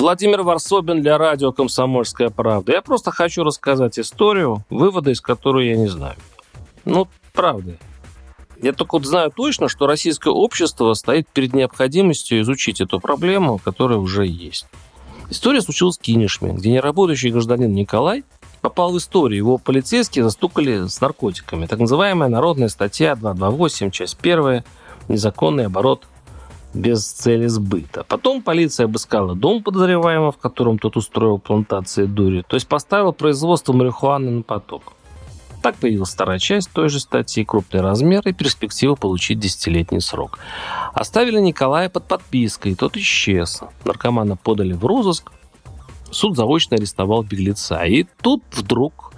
Владимир Варсобин для радио «Комсомольская правда». Я просто хочу рассказать историю, выводы из которой я не знаю. Ну, правда. Я только вот знаю точно, что российское общество стоит перед необходимостью изучить эту проблему, которая уже есть. История случилась в Кинешме, где неработающий гражданин Николай попал в историю. Его полицейские застукали с наркотиками. Так называемая народная статья 228, часть 1, незаконный оборот без цели сбыта. Потом полиция обыскала дом подозреваемого, в котором тот устроил плантации дури, то есть поставил производство марихуаны на поток. Так появилась вторая часть той же статьи, крупный размер и перспектива получить десятилетний срок. Оставили Николая под подпиской, тот исчез. Наркомана подали в розыск, суд заочно арестовал беглеца. И тут вдруг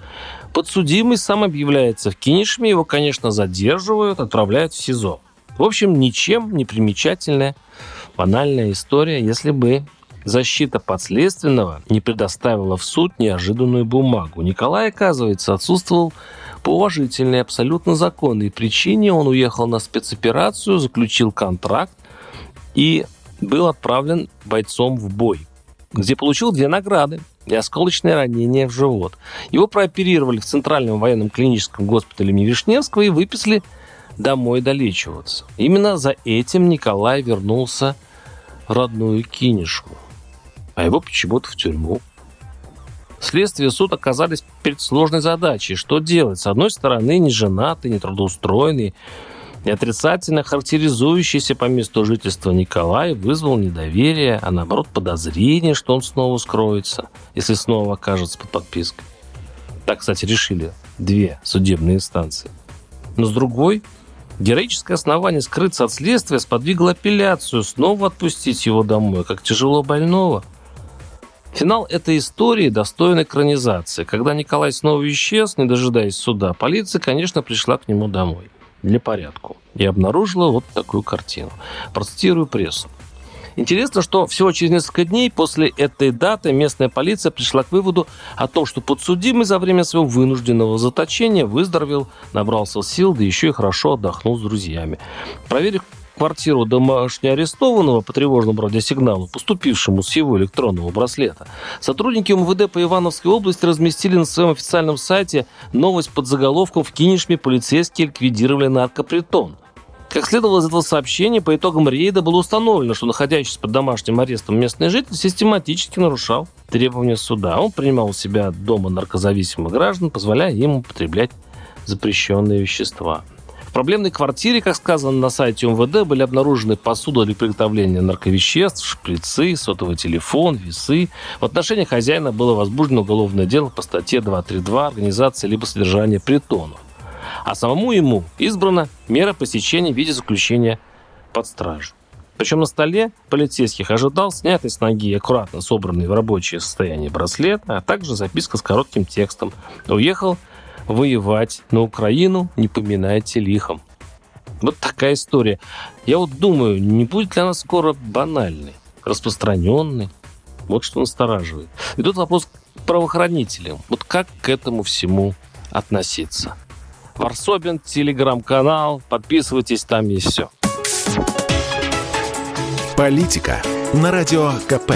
подсудимый сам объявляется в Кинешме, его, конечно, задерживают, отправляют в СИЗО. В общем, ничем не примечательная банальная история, если бы защита подследственного не предоставила в суд неожиданную бумагу. Николай, оказывается, отсутствовал по уважительной, абсолютно законной причине. Он уехал на спецоперацию, заключил контракт и был отправлен бойцом в бой, где получил две награды и осколочное ранение в живот. Его прооперировали в Центральном военном клиническом госпитале имени и выписали домой долечиваться. Именно за этим Николай вернулся в родную Кинешку, а его почему-то в тюрьму. Следствие суд оказались перед сложной задачей. Что делать? С одной стороны, не женатый, не трудоустроенный, и отрицательно характеризующийся по месту жительства Николай вызвал недоверие, а наоборот подозрение, что он снова скроется, если снова окажется под подпиской. Так, кстати, решили две судебные инстанции. Но с другой, Героическое основание скрыться от следствия сподвигло апелляцию, снова отпустить его домой, как тяжело больного. Финал этой истории достоин экранизации. Когда Николай снова исчез, не дожидаясь суда, полиция, конечно, пришла к нему домой для порядку и обнаружила вот такую картину. Процитирую прессу. Интересно, что всего через несколько дней после этой даты местная полиция пришла к выводу о том, что подсудимый за время своего вынужденного заточения выздоровел, набрался сил, да еще и хорошо отдохнул с друзьями. Проверив квартиру домашнего арестованного по тревожному радиосигналу, поступившему с его электронного браслета. Сотрудники МВД по Ивановской области разместили на своем официальном сайте новость под заголовком «В Кинешме полицейские ликвидировали наркопритон». Как следовало из этого сообщения, по итогам рейда было установлено, что находящийся под домашним арестом местный житель систематически нарушал требования суда. Он принимал у себя дома наркозависимых граждан, позволяя им употреблять запрещенные вещества. В проблемной квартире, как сказано на сайте МВД, были обнаружены посуда для приготовления нарковеществ, шприцы, сотовый телефон, весы. В отношении хозяина было возбуждено уголовное дело по статье 232 «Организация либо содержание притонов» а самому ему избрана мера посещения в виде заключения под стражу. Причем на столе полицейских ожидал снятый с ноги аккуратно собранный в рабочее состояние браслет, а также записка с коротким текстом. Уехал воевать на Украину, не поминайте лихом. Вот такая история. Я вот думаю, не будет ли она скоро банальной, распространенной? Вот что настораживает. И тут вопрос к правоохранителям. Вот как к этому всему относиться? Варсобин, телеграм-канал. Подписывайтесь, там есть все. Политика на радио КП.